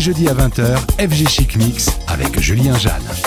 Jeudi à 20h, FG Chic Mix avec Julien Jeanne.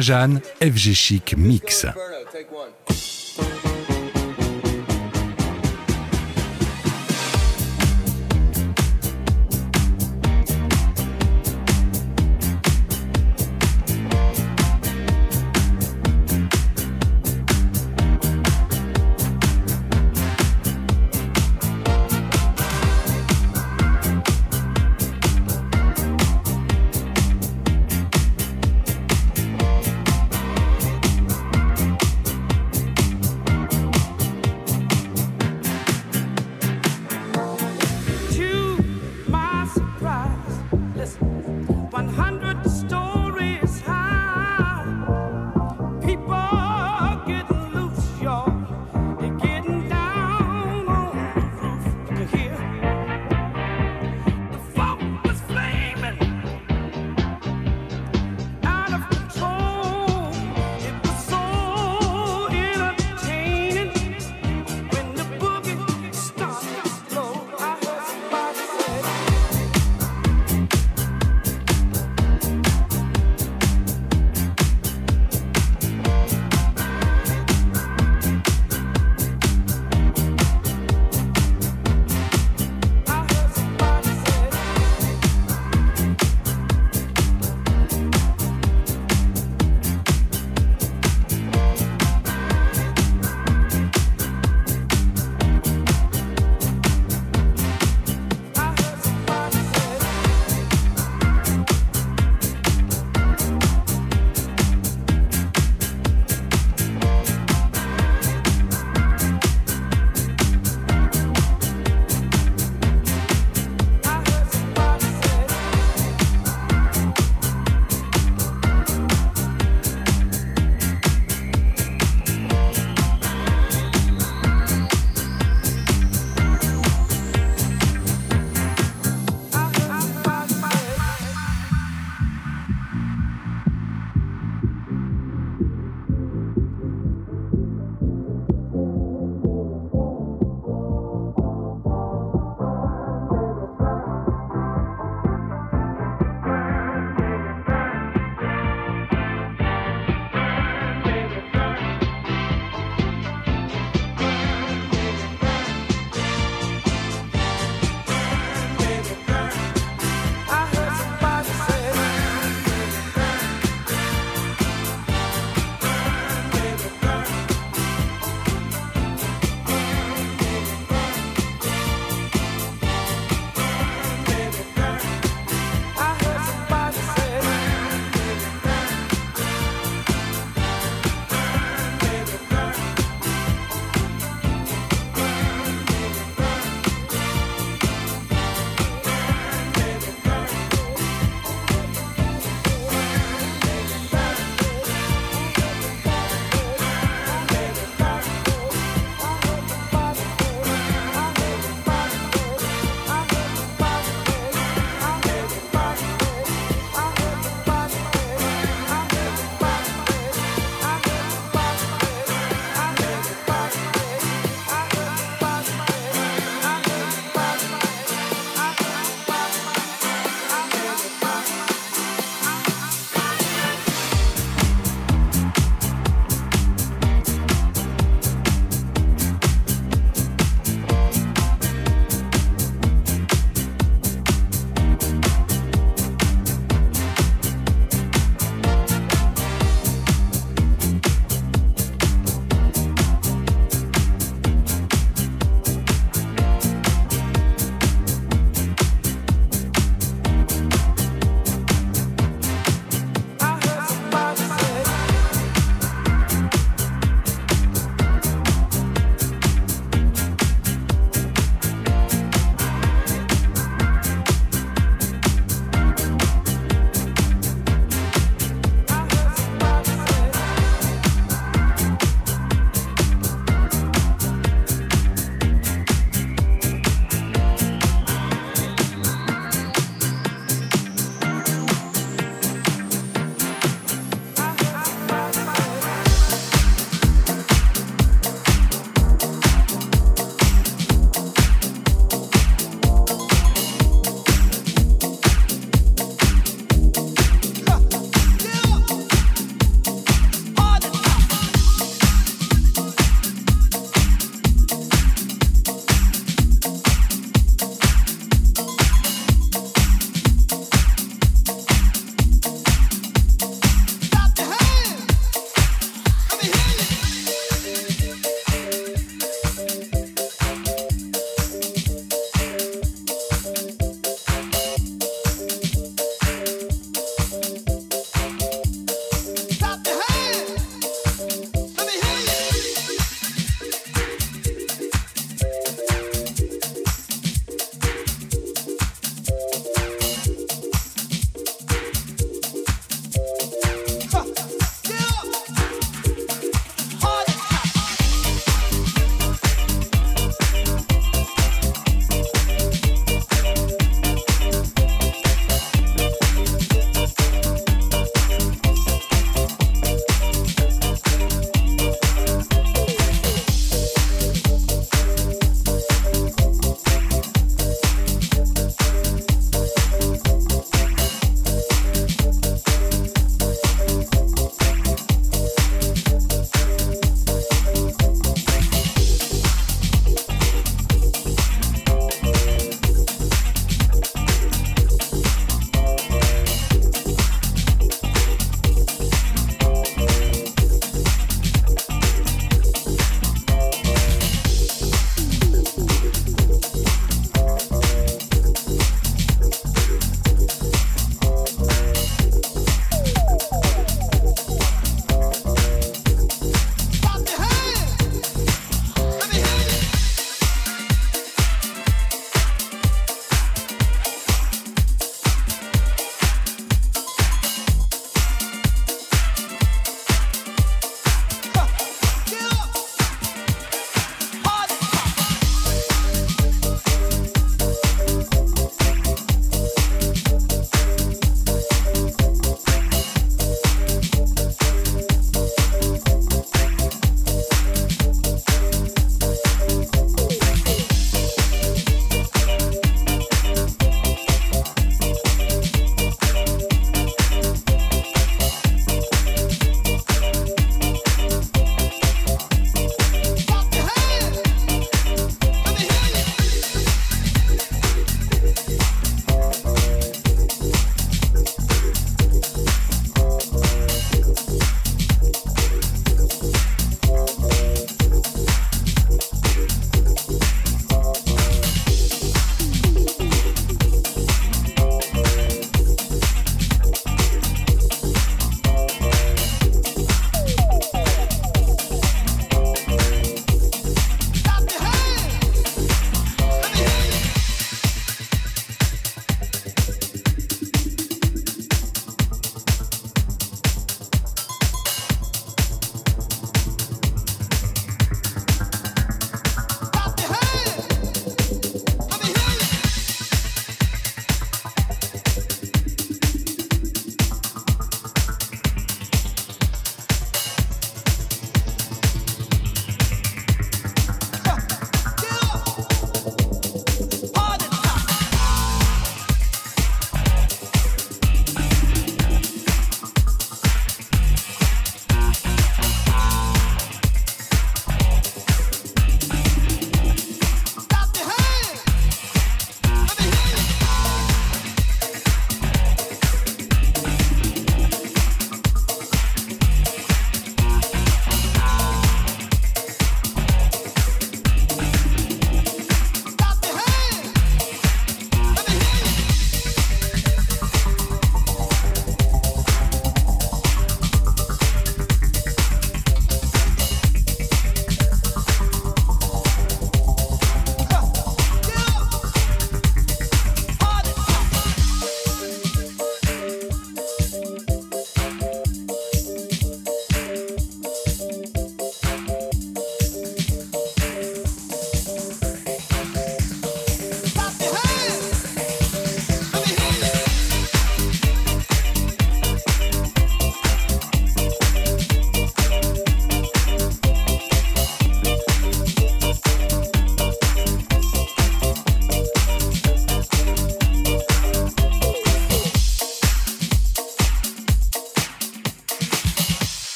Jeanne, FG Chic Mix.